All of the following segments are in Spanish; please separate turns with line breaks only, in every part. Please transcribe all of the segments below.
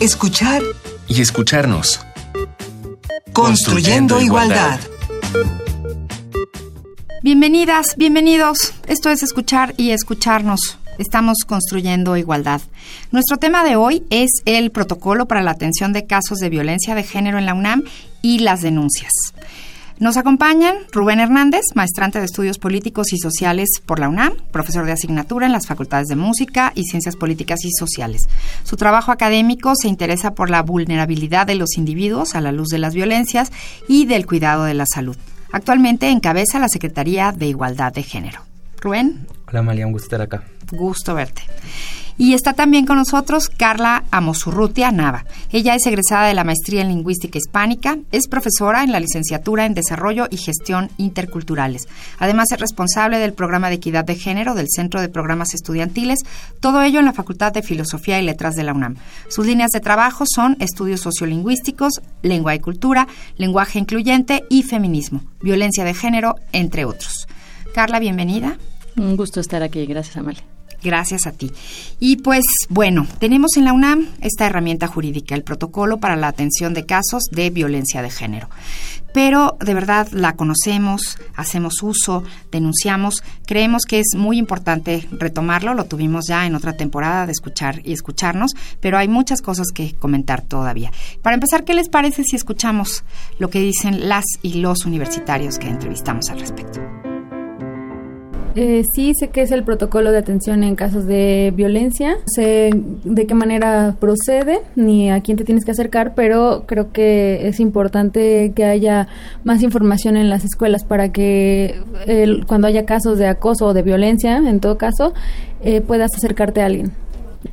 escuchar
y escucharnos.
Construyendo, igualdad.
Bienvenidas, bienvenidos. Esto es escuchar y escucharnos. Estamos construyendo igualdad. Nuestro tema de hoy es el protocolo para la atención de casos de violencia de género en la UNAM y las denuncias. Nos acompañan Rubén Hernández, maestrante de Estudios Políticos y Sociales por la UNAM, profesor de asignatura en las Facultades de Música y Ciencias Políticas y Sociales. Su trabajo académico se interesa por la vulnerabilidad de los individuos a la luz de las violencias y del cuidado de la salud. Actualmente encabeza la Secretaría de Igualdad de Género. Rubén.
Hola María, un gusto estar acá.
Gusto verte. Y está también con nosotros Carla Amosurrutia Nava. Ella es egresada de la Maestría en Lingüística Hispánica, es profesora en la licenciatura en Desarrollo y Gestión Interculturales. Además es responsable del programa de equidad de género del Centro de Programas Estudiantiles, todo ello en la Facultad de Filosofía y Letras de la UNAM. Sus líneas de trabajo son estudios sociolingüísticos, lengua y cultura, lenguaje incluyente y feminismo, violencia de género, entre otros. Carla, bienvenida.
Un gusto estar aquí, gracias Amalia.
Gracias a ti. Y pues bueno, tenemos en la UNAM esta herramienta jurídica, el protocolo para la atención de casos de violencia de género. Pero de verdad la conocemos, hacemos uso, denunciamos, creemos que es muy importante retomarlo, lo tuvimos ya en otra temporada de escuchar y escucharnos, pero hay muchas cosas que comentar todavía. Para empezar, ¿qué les parece si escuchamos lo que dicen las y los universitarios que entrevistamos al respecto?
Eh, sí sé que es el protocolo de atención en casos de violencia. sé de qué manera procede ni a quién te tienes que acercar, pero creo que es importante que haya más información en las escuelas para que cuando haya casos de acoso o de violencia, en todo caso, eh, puedas acercarte a alguien.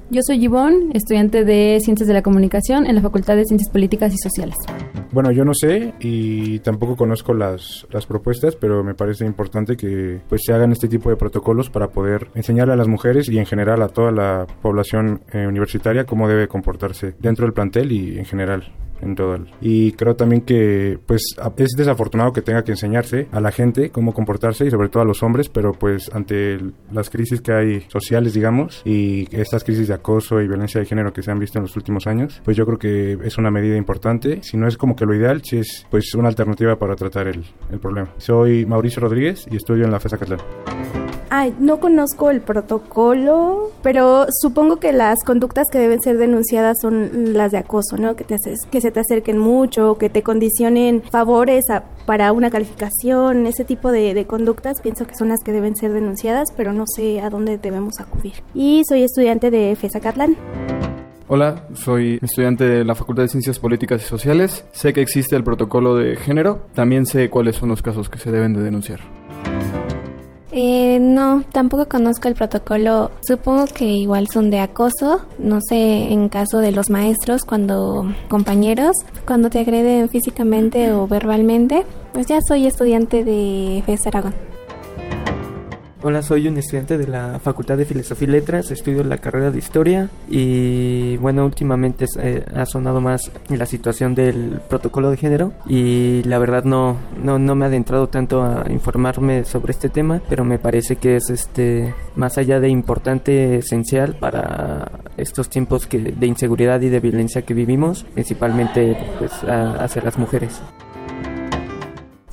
Yo soy Yvonne, estudiante de Ciencias de la Comunicación en la Facultad de Ciencias Políticas y Sociales.
Bueno, yo no sé y tampoco conozco las, las propuestas, pero me parece importante que pues se hagan este tipo de protocolos para poder enseñarle a las mujeres y en general a toda la población eh, universitaria cómo debe comportarse dentro del plantel y en general en todo y creo también que pues es desafortunado que tenga que enseñarse a la gente cómo comportarse y sobre todo a los hombres pero pues ante las crisis que hay sociales digamos y estas crisis de acoso y violencia de género que se han visto en los últimos años pues yo creo que es una medida importante. Si no es como que lo ideal si es pues una alternativa para tratar el, el problema. Soy Mauricio Rodríguez y estudio en la FESA Catlán
Ay, no conozco el protocolo, pero supongo que las conductas que deben ser denunciadas son las de acoso, ¿no? Que te haces, que se te acerquen mucho, que te condicionen favores para una calificación, ese tipo de, de, conductas pienso que son las que deben ser denunciadas, pero no sé a dónde debemos acudir. Y soy estudiante de FESA Catlán.
Hola, soy estudiante de la Facultad de Ciencias Políticas y Sociales. Sé que existe el protocolo de género. También sé cuáles son los casos que se deben de denunciar.
Eh, no, tampoco conozco el protocolo. Supongo que igual son de acoso. No sé, en caso de los maestros, cuando compañeros, cuando te agreden físicamente o verbalmente. Pues ya soy estudiante de FES Aragón.
Hola, soy un estudiante de la Facultad de Filosofía y Letras, estudio la carrera de Historia y bueno, últimamente eh, ha sonado más la situación del protocolo de género y la verdad no, no, no me ha adentrado tanto a informarme sobre este tema, pero me parece que es este más allá de importante, esencial para estos tiempos que, de inseguridad y de violencia que vivimos, principalmente pues hacia las mujeres.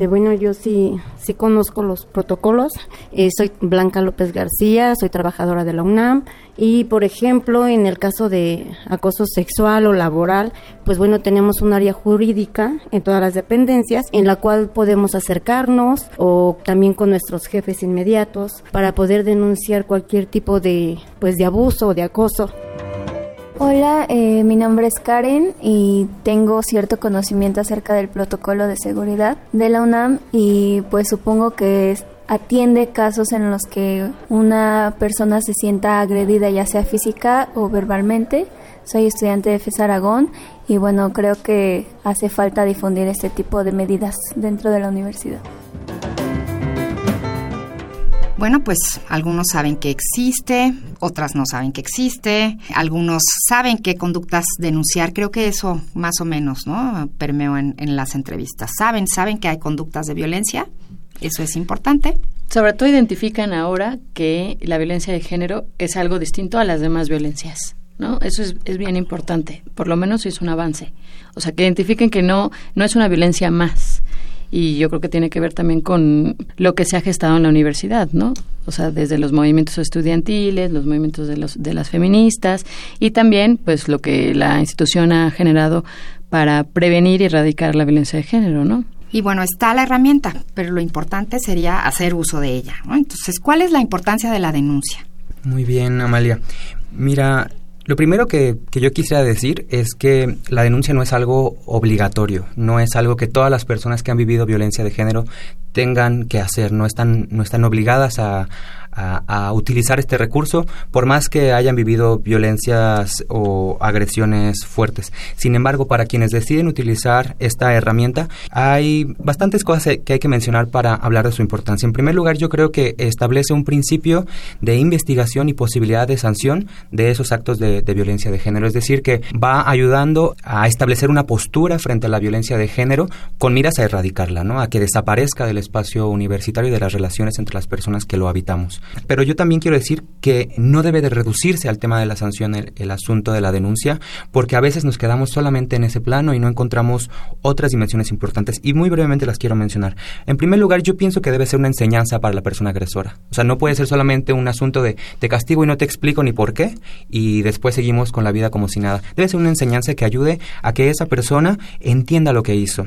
Este, bueno, yo sí, sí conozco los protocolos. Eh, soy Blanca López García, soy trabajadora de la UNAM y, por ejemplo, en el caso de acoso sexual o laboral, pues bueno, tenemos un área jurídica en todas las dependencias en la cual podemos acercarnos o también con nuestros jefes inmediatos para poder denunciar cualquier tipo de, pues, de abuso o de acoso.
Hola, eh, mi nombre es Karen y tengo cierto conocimiento acerca del protocolo de seguridad de la UNAM y pues supongo que atiende casos en los que una persona se sienta agredida ya sea física o verbalmente. Soy estudiante de FES Aragón y bueno, creo que hace falta difundir este tipo de medidas dentro de la universidad.
Bueno, pues algunos saben que existe, otras no saben que existe, algunos saben qué conductas denunciar, creo que eso más o menos, ¿no? Permeo en, en las entrevistas. ¿Saben, saben que hay conductas de violencia? Eso es importante.
Sobre todo identifican ahora que la violencia de género es algo distinto a las demás violencias. ¿no? Eso es, es bien importante, por lo menos es un avance. O sea, que identifiquen que no, no es una violencia más. Y yo creo que tiene que ver también con lo que se ha gestado en la universidad, ¿no? O sea, desde los movimientos estudiantiles, los movimientos de, los, de las feministas y también, pues, lo que la institución ha generado para prevenir y erradicar la violencia de género, ¿no?
Y bueno, está la herramienta, pero lo importante sería hacer uso de ella. ¿no? Entonces, ¿cuál es la importancia de la denuncia?
Muy bien, Amalia. Mira, lo primero que, que, yo quisiera decir es que la denuncia no es algo obligatorio, no es algo que todas las personas que han vivido violencia de género tengan que hacer, no están, no están obligadas a, a, a, utilizar este recurso, por más que hayan vivido violencias o agresiones fuertes. Sin embargo, para quienes deciden utilizar esta herramienta, hay bastantes cosas que hay que mencionar para hablar de su importancia. En primer lugar, yo creo que establece un principio de investigación y posibilidad de sanción de esos actos de, violencia de género. Es decir, que va ayudando a establecer una postura frente a la violencia de género con miras a erradicarla, ¿no? A que desaparezca del espacio universitario y de las relaciones entre las personas que lo habitamos. Pero yo también quiero decir que no debe de reducirse al tema de la sanción el, asunto de la denuncia, porque a veces nos quedamos solamente en ese plano y no encontramos otras dimensiones importantes. Y muy brevemente las quiero mencionar. En primer lugar, yo pienso que debe ser una enseñanza para la persona agresora. O sea, no puede ser solamente un asunto de te castigo y no te explico ni por qué, y después seguimos con la vida como si nada. Debe ser una enseñanza que ayude a que esa persona entienda lo que hizo.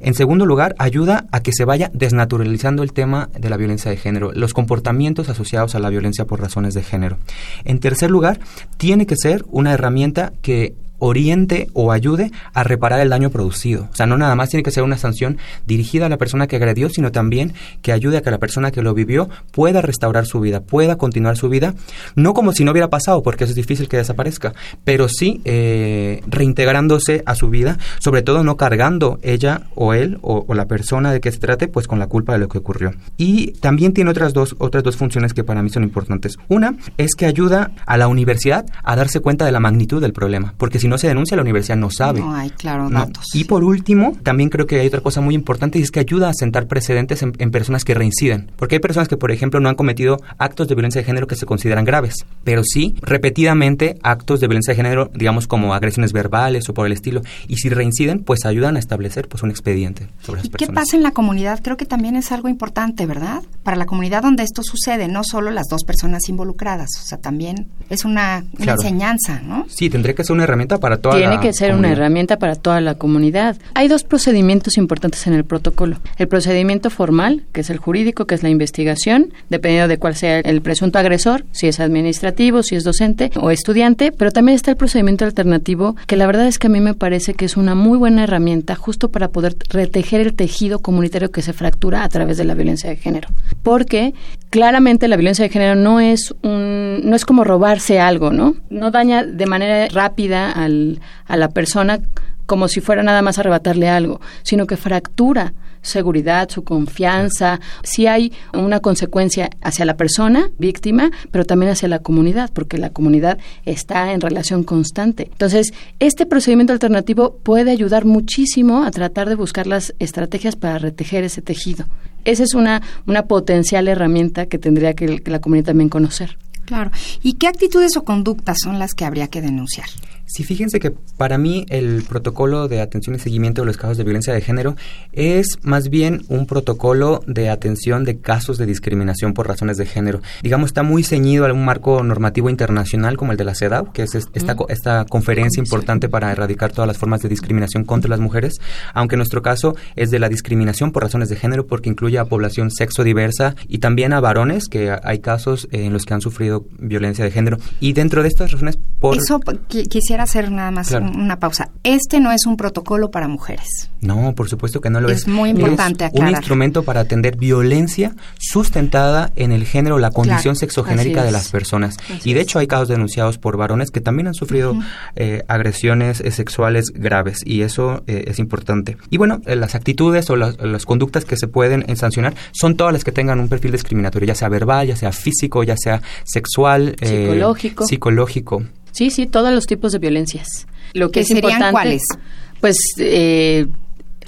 En segundo lugar, ayuda a que se vaya desnaturalizando el tema de la violencia de género, los comportamientos asociados a la violencia por razones de género. En tercer lugar, tiene que ser una herramienta que oriente o ayude a reparar el daño producido. O sea, no nada más tiene que ser una sanción dirigida a la persona que agredió, sino también que ayude a que la persona que lo vivió pueda restaurar su vida, pueda continuar su vida, no como si no hubiera pasado, porque eso es difícil que desaparezca, pero sí eh, reintegrándose a su vida, sobre todo no cargando ella o él o, la persona de que se trate, pues con la culpa de lo que ocurrió. Y también tiene otras dos, otras dos funciones que para mí son importantes. Una es que ayuda a la universidad a darse cuenta de la magnitud del problema, porque si no se denuncia, la universidad no sabe.
No hay, claro, no. datos.
Y por último, también creo que hay otra cosa muy importante y es que ayuda a sentar precedentes en, en, personas que reinciden. Porque hay personas que, por ejemplo, no han cometido actos de violencia de género que se consideran graves, pero sí repetidamente actos de violencia de género, digamos, como agresiones verbales o por el estilo. Y si reinciden, pues ayudan a establecer pues un expediente sobre las
¿Y
personas.
¿Qué pasa en la comunidad? Creo que también es algo importante, ¿verdad? Para la comunidad donde esto sucede, no solo las dos personas involucradas, o sea, también es una, una
claro.
enseñanza, ¿no?
Sí, tendría que ser una herramienta para toda
Tiene
la
que ser
comunidad.
una herramienta para toda la comunidad. Hay dos procedimientos importantes en el protocolo. El procedimiento formal, que es el jurídico, que es la investigación, dependiendo de cuál sea el presunto agresor, si es administrativo, si es docente o estudiante, pero también está el procedimiento alternativo, que la verdad es que a mí me parece que es una muy buena herramienta justo para poder retejer el tejido comunitario que se fractura a través de la violencia de género. Porque claramente la violencia de género no es un no es como robarse algo, ¿no? No daña de manera rápida al, a la persona como si fuera nada más arrebatarle algo, sino que fractura seguridad, su confianza, si hay una consecuencia hacia la persona víctima, pero también hacia la comunidad, porque la comunidad está en relación constante. Entonces, este procedimiento alternativo puede ayudar muchísimo a tratar de buscar las estrategias para retejer ese tejido. Esa es una, una potencial herramienta que tendría que, que la comunidad también conocer.
Claro. ¿Y qué actitudes o conductas son las que habría que denunciar?
Sí, fíjense que para mí el protocolo de atención y seguimiento de los casos de violencia de género es más bien un protocolo de atención de casos de discriminación por razones de género. Digamos, está muy ceñido a un marco normativo internacional como el de la CEDAW, que es esta, esta conferencia importante para erradicar todas las formas de discriminación contra las mujeres, aunque en nuestro caso es de la discriminación por razones de género porque incluye a población sexo diversa y también a varones, que hay casos en los que han sufrido violencia de género. Y dentro de estas razones por...
Eso quisiera hacer nada más claro. una pausa. Este no es un protocolo para mujeres.
No, por supuesto que no lo es.
Es muy importante
es
aclarar.
un instrumento para atender violencia sustentada en el género, la condición claro. sexogenérica de las personas. Así y de hecho hay casos denunciados por varones que también han sufrido uh -huh. eh, agresiones eh, sexuales graves y eso eh, es importante. Y bueno, eh, las actitudes o las, las, conductas que se pueden sancionar son todas las que tengan un perfil discriminatorio, ya sea verbal, ya sea físico, ya sea sexual,
psicológico.
psicológico.
Sí, sí, todos los tipos de violencias. Lo que
¿Qué
es
serían
importante,
cuáles?
Pues eh,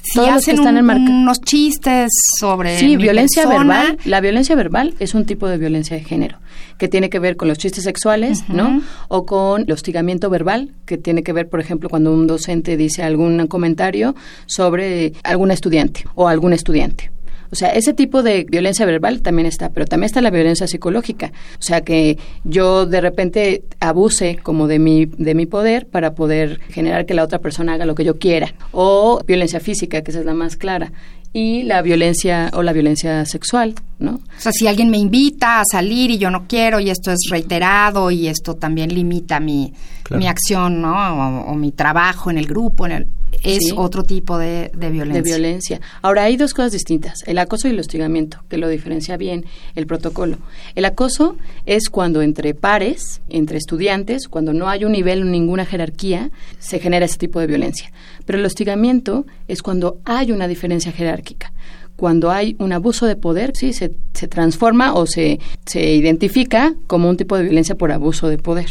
Si
Todos los que
hacen
están
un- unos chistes sobre
Sí,
mi
violencia
persona,
verbal. La violencia verbal es un tipo de violencia de género que tiene que ver con los chistes sexuales, ¿no? O con el hostigamiento verbal, que tiene que ver, por ejemplo, cuando un docente dice algún comentario sobre algún estudiante o algún estudiante. O sea, ese tipo de violencia verbal también está, pero también está la violencia psicológica. O sea, que yo de repente abuse como de mi, de mi poder para poder generar que la otra persona haga lo que yo quiera. O violencia física, que esa es la más clara. Y la violencia o la violencia sexual, ¿no?
O sea, si alguien me invita a salir y yo no quiero y esto es reiterado y esto también limita mi,
Claro.
mi acción, ¿no? O, o mi trabajo en el grupo, en el, es
Sí.
otro tipo de, de violencia.
de violencia. Ahora, hay dos cosas distintas, el acoso y el hostigamiento, que lo diferencia bien el protocolo. El acoso es cuando entre pares, entre estudiantes, cuando no hay un nivel ninguna jerarquía, se genera ese tipo de violencia. Pero el hostigamiento es cuando hay una diferencia jerárquica. Cuando hay un abuso de poder, sí, se, se transforma o se, se identifica como un tipo de violencia por abuso de poder.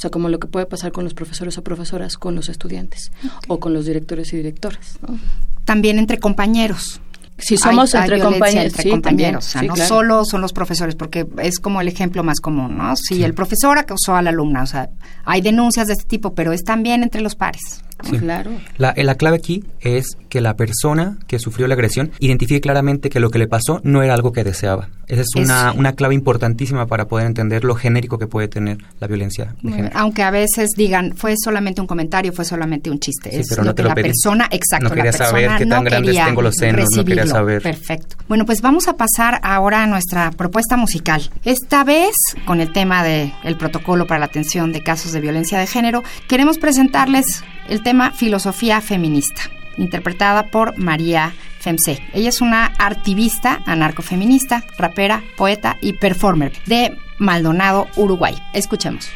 O sea, como lo que puede pasar con los profesores o profesoras con los estudiantes o con los directores y directoras. ¿no?
También entre compañeros.
Si somos
Hay-
entre compañeros,
entre
sí,
compañeros, o sea,
sí,
no
claro.
solo son los profesores, porque es como el ejemplo más común, ¿no? Si el profesor acosó a la alumna, o sea, hay denuncias de este tipo, pero es también entre los pares.
Sí.
Claro.
La, la clave aquí es que la persona que sufrió la agresión identifique claramente que lo que le pasó no era algo que deseaba. Esa es una,
Es-
una clave importantísima para poder entender lo genérico que puede tener la violencia de género.
Aunque a veces digan, fue solamente un comentario, fue solamente un chiste.
Sí,
es
pero
lo
no te
que
lo
la
pedí.
persona, exacto,
No quería
la persona
saber qué tan
no
grandes
quería
tengo los senos, no quería saber.
Perfecto. Bueno, pues vamos a pasar ahora a nuestra propuesta musical. Esta vez, con el tema del protocolo para la atención de casos de violencia de género, queremos presentarles el tema filosofía feminista, interpretada por María Femse. Ella es una activista anarcofeminista, rapera, poeta y performer de Maldonado, Uruguay. Escuchemos.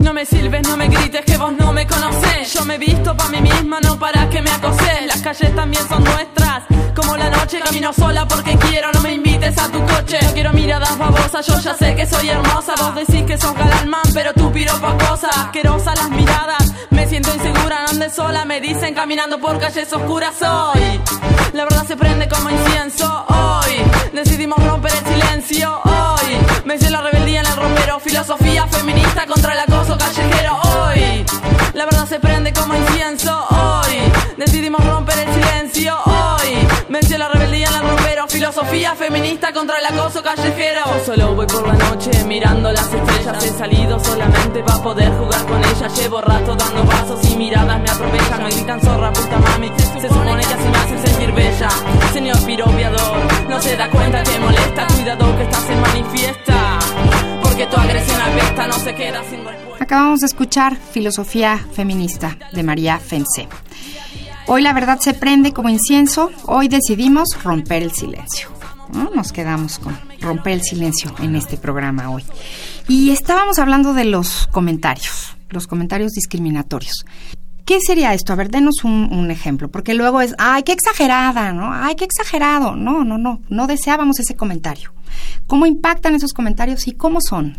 No me silbes, no me grites que vos no me conocés. Yo me visto pa' mí misma, no para que me acoses. Las calles también son nuestras. Como la noche camino sola porque quiero, no me invites a tu coche. No quiero miradas babosas, yo ya sé que soy hermosa. Vos decís que sos galán man, pero tú piropa cosas. Asquerosas las miradas, me siento insegura, no ande sola. Me dicen caminando por calles oscuras hoy. La verdad se prende como incienso hoy. Decidimos romper el silencio hoy. Hice la rebeldía en el romero. Filosofía feminista contra el acoso callejero hoy. La verdad se prende como incienso hoy. Decidimos romper el silencio hoy. Venció la rebeldía en el romero. Filosofía feminista contra el acoso callejero. Solo voy por la noche mirando las estrellas. He salido solamente para poder jugar con ellas. Llevo rato dando pasos y miradas me aprovechan. Me gritan zorra, puta mami. Se supone que así me hacen sentir bella. Señor piropiador, no cuenta que molesta. Que estás en manifiesta. Porque tu no se queda sin.
Acabamos de escuchar Filosofía Feminista de María Fense. Hoy la verdad se prende como incienso, hoy decidimos romper el silencio. ¿no? Nos quedamos con romper el silencio en este programa hoy. Y estábamos hablando de los comentarios, los comentarios discriminatorios. ¿Qué sería esto? A ver, denos un, un ejemplo, porque luego es, ay, qué exagerada, ¿no? Ay, qué exagerado. No, no, no, no deseábamos ese comentario. ¿Cómo impactan esos comentarios y cómo son?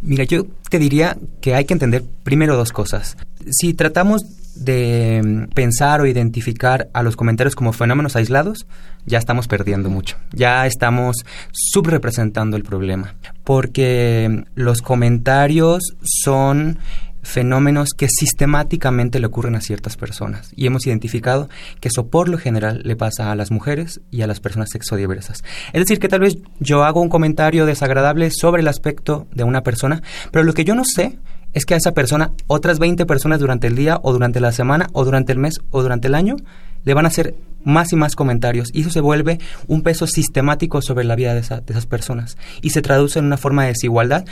Mira, yo te diría que hay que entender primero dos cosas. Si tratamos de mm, pensar o identificar a los comentarios como fenómenos aislados, ya estamos perdiendo mucho. Ya estamos subrepresentando el problema. Porque mm, los comentarios son fenómenos que sistemáticamente le ocurren a ciertas personas y hemos identificado que eso por lo general le pasa a las mujeres y a las personas sexodiversas. Es decir, que tal vez yo hago un comentario desagradable sobre el aspecto de una persona, pero lo que yo no sé es que a esa persona otras 20 personas durante el día o durante la semana o durante el mes o durante el año le van a hacer más y más comentarios. Y eso se vuelve un peso sistemático sobre la vida de, esa- de esas personas. Y se traduce en una forma de desigualdad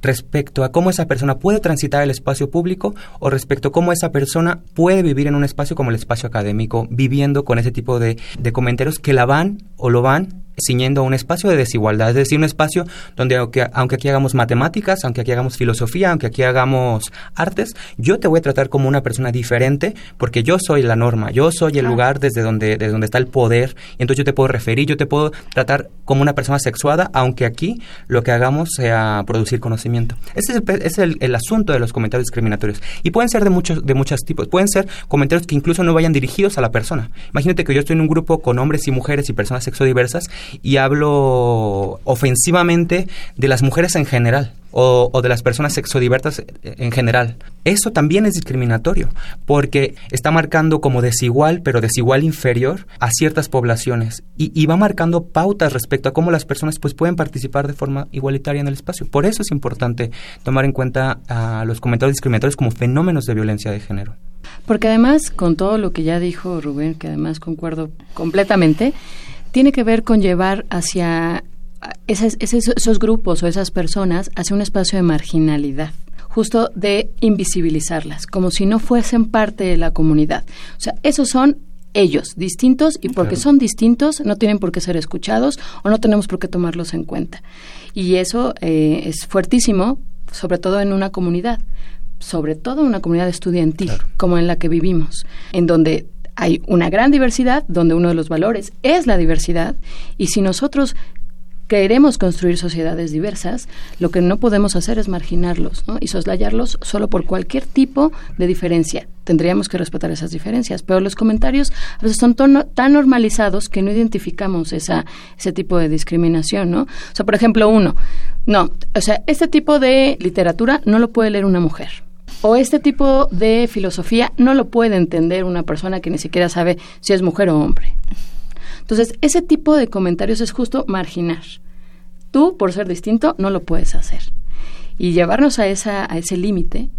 respecto a cómo esa persona puede transitar el espacio público o respecto a cómo esa persona puede vivir en un espacio como el espacio académico, viviendo con ese tipo de, de comentarios que la van o lo van ciñendo a un espacio de desigualdad, es decir, un espacio donde aunque, aunque aquí hagamos matemáticas, aunque aquí hagamos filosofía, aunque aquí hagamos artes, yo te voy a tratar como una persona diferente porque yo soy la norma, yo soy el lugar desde donde, desde donde está el poder, y entonces yo te puedo referir, yo te puedo tratar como una persona sexuada, aunque aquí lo que hagamos sea producir conocimiento. Ese es el, es el, el asunto de los comentarios discriminatorios. Y pueden ser de muchos, de muchos tipos, pueden ser comentarios que incluso no vayan dirigidos a la persona. Imagínate que yo estoy en un grupo con hombres y mujeres y personas sexodiversas y hablo ofensivamente de las mujeres en general o, de las personas sexodivertas en general. Eso también es discriminatorio, porque está marcando como desigual, pero desigual inferior a ciertas poblaciones y, va marcando pautas respecto a cómo las personas pues pueden participar de forma igualitaria en el espacio. Por eso es importante tomar en cuenta a los comentarios discriminatorios como fenómenos de violencia de género.
Porque además, con todo lo que ya dijo Rubén, que además concuerdo completamente, tiene que ver con llevar hacia esos, grupos o esas personas hacia un espacio de marginalidad justo de invisibilizarlas, como si no fuesen parte de la comunidad. O sea, esos son ellos, distintos, y porque son distintos no tienen por qué ser escuchados o no tenemos por qué tomarlos en cuenta. Y eso eh, es fuertísimo, sobre todo en una comunidad, sobre todo en una comunidad estudiantil, como en la que vivimos, en donde hay una gran diversidad, donde uno de los valores es la diversidad, y si nosotros queremos construir sociedades diversas, lo que no podemos hacer es marginarlos ¿no? y soslayarlos solo por cualquier tipo de diferencia. Tendríamos que respetar esas diferencias, pero los comentarios a veces son tan normalizados que no identificamos esa, ese tipo de discriminación, ¿no? O sea, por ejemplo, uno, no, o sea, este tipo de literatura no lo puede leer una mujer. O este tipo de filosofía no lo puede entender una persona que ni siquiera sabe si es mujer o hombre. Entonces, ese tipo de comentarios es justo marginar. Tú, por ser distinto, no lo puedes hacer. Y llevarnos a, esa, a ese límite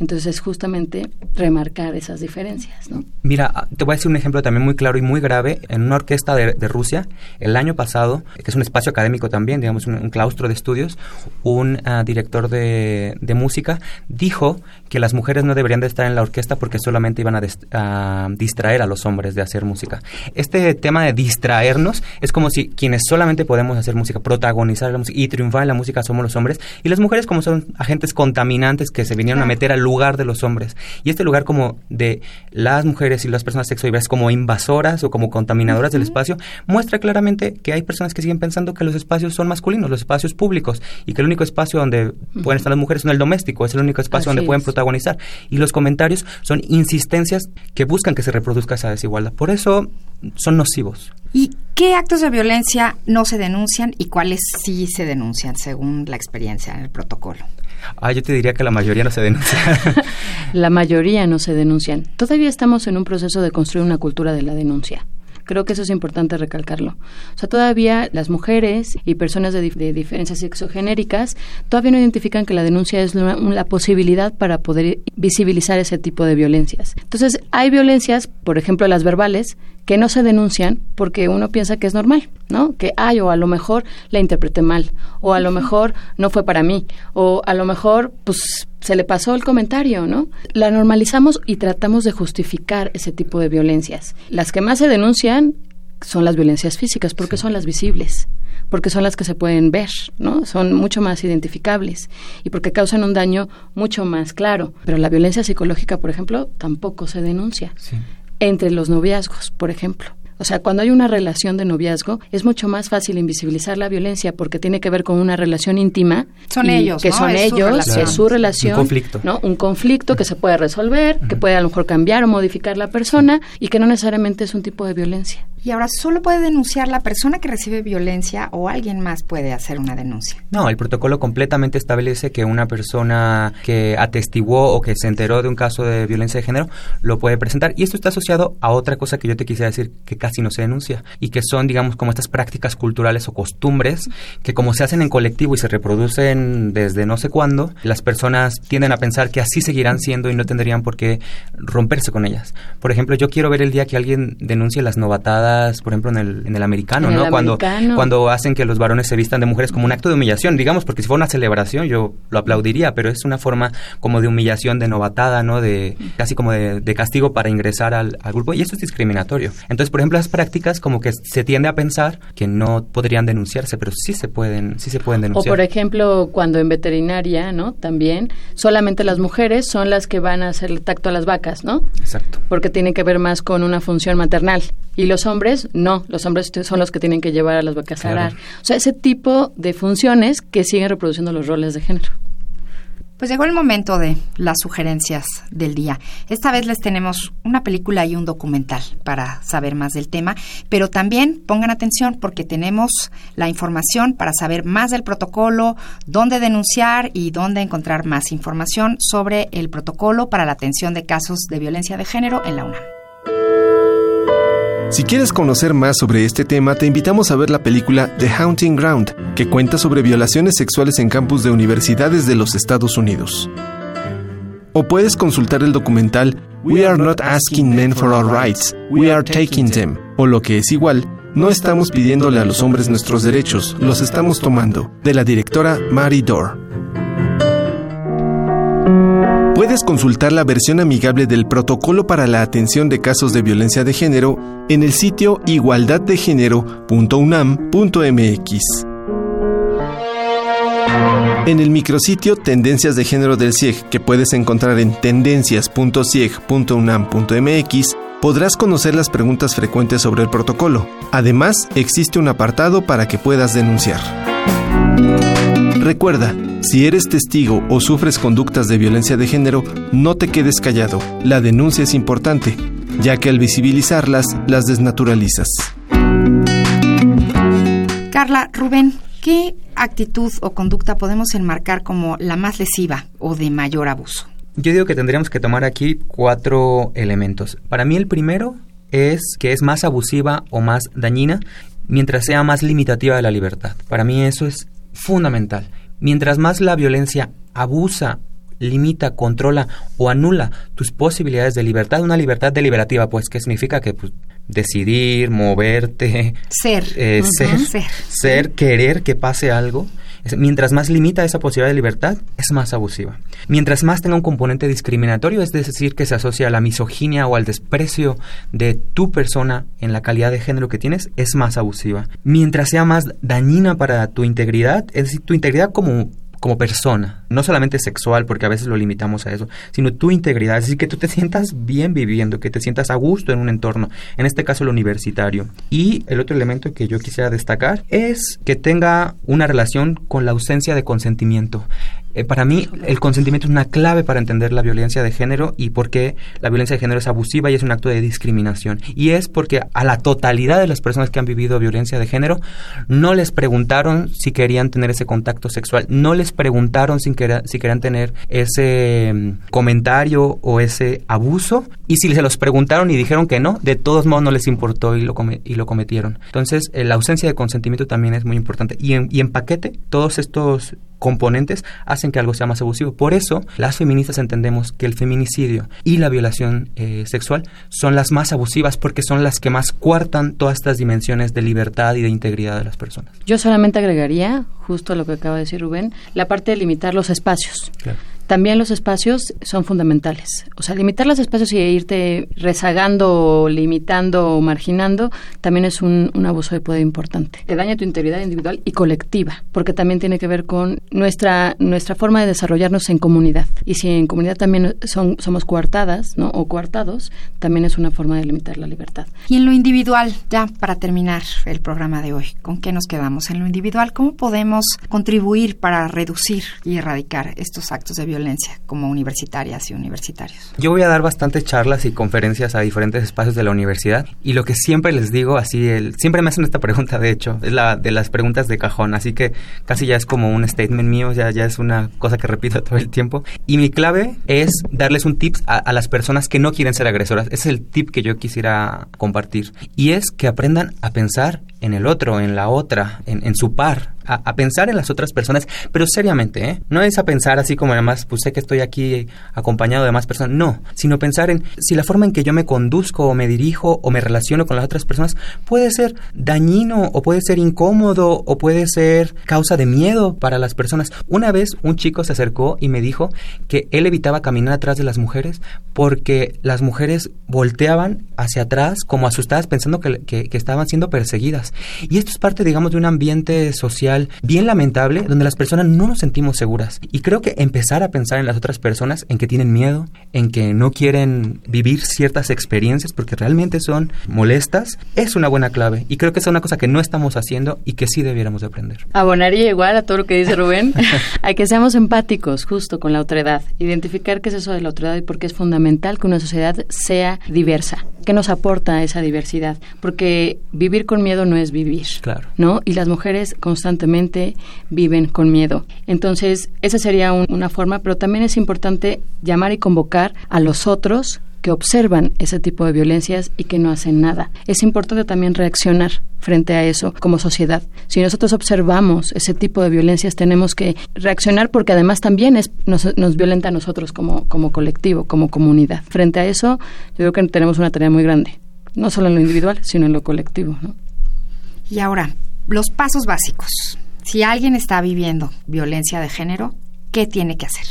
entonces es justamente remarcar esas diferencias. ¿no?
Mira, ah, te voy a decir un ejemplo también muy claro y muy grave. En una orquesta de, Rusia, el año pasado, que es un espacio académico también, digamos un, claustro de estudios, un ah, director de, música dijo que las mujeres no deberían de estar en la orquesta porque solamente iban a, distraer a los hombres de hacer música. Este tema de distraernos es como si quienes solamente podemos hacer música, protagonizar la música y triunfar en la música somos los hombres y las mujeres como son agentes contaminantes que se vinieron a meter al lugar de los hombres. Y este lugar como de las mujeres y las personas sexuales como invasoras o como contaminadoras del espacio muestra claramente que hay personas que siguen pensando que los espacios son masculinos, los espacios públicos, y que el único espacio donde pueden estar las mujeres es el doméstico, es el único espacio donde pueden protagonizar. Y los comentarios son insistencias que buscan que se reproduzca esa desigualdad. Por eso son nocivos.
¿Y qué actos de violencia no se denuncian y cuáles sí se denuncian según la experiencia en el protocolo?
Ah, yo te diría que la mayoría no se denuncia.
la mayoría no se denuncian. Todavía estamos en un proceso de construir una cultura de la denuncia. Creo que eso es importante recalcarlo. O sea, todavía las mujeres y personas de, diferencias sexogenéricas todavía no identifican que la denuncia es la posibilidad para poder visibilizar ese tipo de violencias. Entonces, hay violencias, por ejemplo, las verbales, que no se denuncian porque uno piensa que es normal, ¿no? Que, ay, o a lo mejor la interpreté mal, o a lo mejor no fue para mí, o a lo mejor, pues, se le pasó el comentario, ¿no? La normalizamos y tratamos de justificar ese tipo de violencias. Las que más se denuncian son las violencias físicas, porque son las visibles, porque son las que se pueden ver, ¿no? Son mucho más identificables y porque causan un daño mucho más claro. Pero la violencia psicológica, por ejemplo, tampoco se denuncia. Sí entre los noviazgos, por ejemplo. O sea, cuando hay una relación de noviazgo, es mucho más fácil invisibilizar la violencia porque tiene que ver con una relación íntima.
Son ellos,
Que son ellos, su es su relación. Un conflicto. ¿no? Un conflicto que se puede resolver, que puede a lo mejor cambiar o modificar la persona y que no necesariamente es un tipo de violencia.
Y ahora solo puede denunciar la persona que recibe violencia o alguien más puede hacer una denuncia.
No, el protocolo completamente establece que una persona que atestiguó o que se enteró de un caso de violencia de género lo puede presentar. Y esto está asociado a otra cosa que yo te quisiera decir que casi no se denuncia y que son, digamos, como estas prácticas culturales o costumbres que como se hacen en colectivo y se reproducen desde no sé cuándo, las personas tienden a pensar que así seguirán siendo y no tendrían por qué romperse con ellas. Por ejemplo, yo quiero ver el día que alguien denuncie las novatadas por ejemplo, en el, en el americano,
En
¿no?
el
cuando,
americano.
cuando hacen que los varones se vistan de mujeres como un acto de humillación, digamos, porque si fuera una celebración yo lo aplaudiría, pero es una forma como de humillación, de novatada, ¿no? De casi como de, de castigo para ingresar al, al grupo y eso es discriminatorio. Entonces, por ejemplo, las prácticas como que se tiende a pensar que no podrían denunciarse, pero sí se pueden, sí se pueden
O
denunciar.
por ejemplo, cuando en veterinaria, ¿no? También solamente las mujeres son las que van a hacer el tacto a las vacas, ¿no?
Exacto.
Porque tiene que ver más con una función maternal. Y los hombres, no, los hombres son los que tienen que llevar a las vacas a arar. O sea, ese tipo de funciones que siguen reproduciendo los roles de género.
Pues llegó el momento de las sugerencias del día. Esta vez les tenemos una película y un documental para saber más del tema, pero también pongan atención porque tenemos la información para saber más del protocolo, dónde denunciar y dónde encontrar más información sobre el protocolo para la atención de casos de violencia de género en la UNAM.
Si quieres conocer más sobre este tema, te invitamos a ver la película The Haunting Ground, que cuenta sobre violaciones sexuales en campus de universidades de los Estados Unidos. O puedes consultar el documental We Are Not Asking Men for Our Rights, We Are Taking Them, o lo que es igual, No estamos pidiéndole a los hombres nuestros derechos, los estamos tomando, de la directora Mary Dorr. Puedes consultar la versión amigable del Protocolo para la Atención de Casos de Violencia de Género en el sitio igualdaddegénero.unam.mx. En el micrositio Tendencias de Género del CIEG, que puedes encontrar en tendencias.cieg.unam.mx, podrás conocer las preguntas frecuentes sobre el protocolo. Además, existe un apartado para que puedas denunciar. Recuerda, si eres testigo o sufres conductas de violencia de género, no te quedes callado. La denuncia es importante, ya que al visibilizarlas, las desnaturalizas.
Carla, Rubén, ¿qué actitud o conducta podemos enmarcar como la más lesiva o de mayor abuso?
Yo digo que tendríamos que tomar aquí cuatro elementos. Para mí el primero es que es más abusiva o más dañina mientras sea más limitativa de la libertad. Para mí eso es fundamental. Mientras más la violencia abusa, limita, controla o anula tus posibilidades de libertad, una libertad deliberativa, pues, que significa que pues, decidir, moverte,
Ser.
eh, Ser.
ser,
querer que pase algo. Mientras más limita esa posibilidad de libertad, es más abusiva. Mientras más tenga un componente discriminatorio, es decir, que se asocia a la misoginia o al desprecio de tu persona en la calidad de género que tienes, es más abusiva. Mientras sea más dañina para tu integridad, es decir, tu integridad como como persona, no solamente sexual, porque a veces lo limitamos a eso, sino tu integridad, es decir, que tú te sientas bien viviendo, que te sientas a gusto en un entorno, en este caso el universitario. Y el otro elemento que yo quisiera destacar es que tenga una relación con la ausencia de consentimiento. Eh, para mí, el consentimiento es una clave para entender la violencia de género y por qué la violencia de género es abusiva y es un acto de discriminación. Y es porque a la totalidad de las personas que han vivido violencia de género no les preguntaron si querían tener ese contacto sexual, no les preguntaron si, querían tener ese mm, comentario o ese abuso y si se los preguntaron y dijeron que no, de todos modos no les importó y lo, y lo cometieron. Entonces, eh, la ausencia de consentimiento también es muy importante. Y en, y en paquete, todos estos componentes que algo sea más abusivo. Por eso, las feministas entendemos que el feminicidio y la violación eh, sexual son las más abusivas porque son las que más cuartan todas estas dimensiones de libertad y de integridad de las personas.
Yo solamente agregaría, justo a lo que acaba de decir Rubén, la parte de limitar los espacios.
Claro.
También los espacios son fundamentales. O sea, limitar los espacios y irte rezagando, limitando o marginando también es un, un abuso de poder importante. Que daña tu integridad individual y colectiva, porque también tiene que ver con nuestra, nuestra forma de desarrollarnos en comunidad. Y si en comunidad también son, somos coartadas ¿no? o coartados, también es una forma de limitar la libertad.
Y en lo individual, ya para terminar el programa de hoy, ¿con qué nos quedamos? En lo individual, ¿cómo podemos contribuir para reducir y erradicar estos actos de violencia como universitarias y universitarios?
Yo voy a dar bastantes charlas y conferencias a diferentes espacios de la universidad y lo que siempre les digo, así, el, siempre me hacen esta pregunta, de hecho, es la de las preguntas de cajón, así que casi ya es como un statement mío, ya, ya es una cosa que repito todo el tiempo. Y mi clave es darles un tip a, a las personas que no quieren ser agresoras. Ese es el tip que yo quisiera compartir. Y es que aprendan a pensar en el otro, en la otra, en, su par, a, pensar en las otras personas, pero seriamente, ¿eh? No es a pensar así como además, pues sé que estoy aquí acompañado de más personas, no, sino pensar en si la forma en que yo me conduzco o me dirijo o me relaciono con las otras personas puede ser dañino o puede ser incómodo o puede ser causa de miedo para las personas. Una vez un chico se acercó y me dijo que él evitaba caminar atrás de las mujeres porque las mujeres volteaban hacia atrás como asustadas pensando que estaban siendo perseguidas. Y esto es parte, digamos, de un ambiente social bien lamentable donde las personas no nos sentimos seguras. Y creo que empezar a pensar en las otras personas, en que tienen miedo, en que no quieren vivir ciertas experiencias porque realmente son molestas, es una buena clave. Y creo que es una cosa que no estamos haciendo y que sí debiéramos de aprender.
Abonaría igual a todo lo que dice Rubén, a que seamos empáticos justo con la otredad, identificar qué es eso de la otredad y por qué es fundamental que una sociedad sea diversa. ¿Qué nos aporta esa diversidad? Porque vivir con miedo no es vivir.
Claro.
¿No? Y las mujeres constantemente viven con miedo. Entonces, esa sería una forma, pero también es importante llamar y convocar a los otros que observan ese tipo de violencias y que no hacen nada. Es importante también reaccionar frente a eso como sociedad. Si nosotros observamos ese tipo de violencias, tenemos que reaccionar porque además también es, nos, nos violenta a nosotros como, como colectivo, como comunidad. Frente a eso, yo creo que tenemos una tarea muy grande, no solo en lo individual, sino en lo colectivo.
Y ahora, los pasos básicos. Si alguien está viviendo violencia de género, ¿qué tiene que hacer?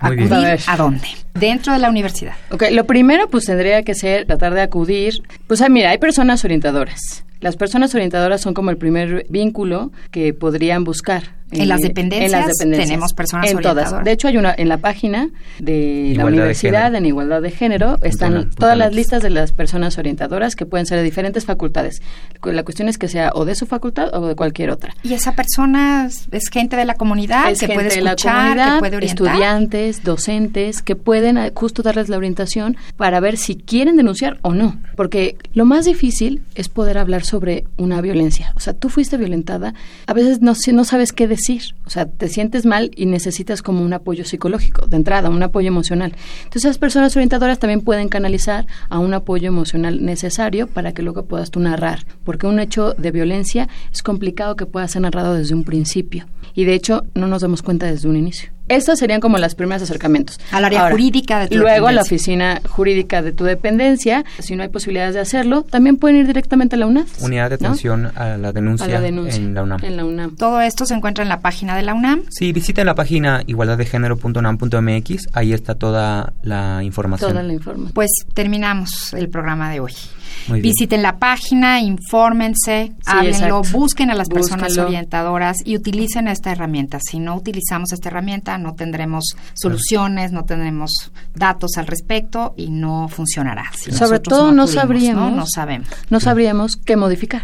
¿Acudir a, dónde? Dentro de la universidad.
Ok, lo primero pues tendría que ser tratar de acudir. Pues mira, hay personas orientadoras. Las personas orientadoras son como el primer vínculo que podrían buscar
en, las dependencias, tenemos personas
en todas. De hecho, hay una en la página de la universidad en igualdad de género están todas las listas de las personas orientadoras que pueden ser de diferentes facultades. La cuestión es que sea o de su facultad o de cualquier otra.
Y esa persona es gente de la comunidad que puede escuchar, que puede orientar.
Estudiantes, docentes que pueden eh, justo darles la orientación para ver si quieren denunciar o no, porque lo más difícil es poder hablar sobre una violencia. O sea, tú fuiste violentada, a veces no no sabes qué decir. O sea, te sientes mal y necesitas como un apoyo psicológico, de entrada, un apoyo emocional. Entonces, esas personas orientadoras también pueden canalizar a un apoyo emocional necesario para que luego puedas tú narrar. Porque un hecho de violencia es complicado que pueda ser narrado desde un principio. Y de hecho, no nos damos cuenta desde un inicio. Estos serían como los primeros acercamientos.
Al área jurídica de tu
Luego a la oficina jurídica de tu dependencia. Si no hay posibilidades de hacerlo, también pueden ir directamente a la UNAM.
Unidad de atención a, la denuncia en, la UNAM.
en la UNAM.
Todo esto se encuentra en la página de la UNAM.
Sí, visiten la página igualdaddegénero.unam.mx. Ahí está toda la información.
Toda la información.
Pues terminamos el programa de hoy. Visiten la página, infórmense, háblenlo, busquen a las personas orientadoras y utilicen esta herramienta. Si no utilizamos esta herramienta, no tendremos soluciones, no tendremos datos al respecto y no funcionará.
Sobre todo no, sabríamos,
¿no? sabemos.
No sabríamos qué modificar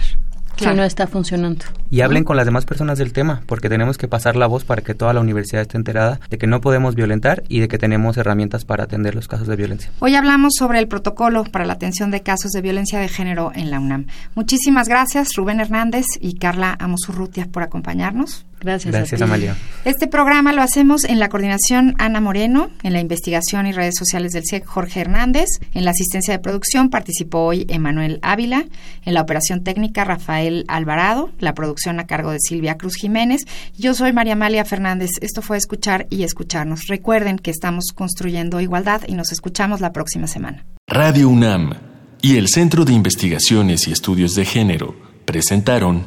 si no está funcionando.
Y hablen con las demás personas del tema, porque tenemos que pasar la voz para que toda la universidad esté enterada de que no podemos violentar y de que tenemos herramientas para atender los casos de violencia.
Hoy hablamos sobre el protocolo para la atención de casos de violencia de género en la UNAM. Muchísimas gracias, Rubén Hernández y Carla Amosurrutia, por acompañarnos.
Gracias.
Gracias, Amalia.
Este programa lo hacemos en la coordinación Ana Moreno, en la investigación y redes sociales del CIEC Jorge Hernández, en la asistencia de producción participó hoy Emanuel Ávila, en la operación técnica Rafael Alvarado, la producción a cargo de Silvia Cruz Jiménez. Yo soy María Amalia Fernández. Esto fue Escuchar y Escucharnos. Recuerden que estamos construyendo igualdad y nos escuchamos la próxima semana.
Radio UNAM y el Centro de Investigaciones y Estudios de Género presentaron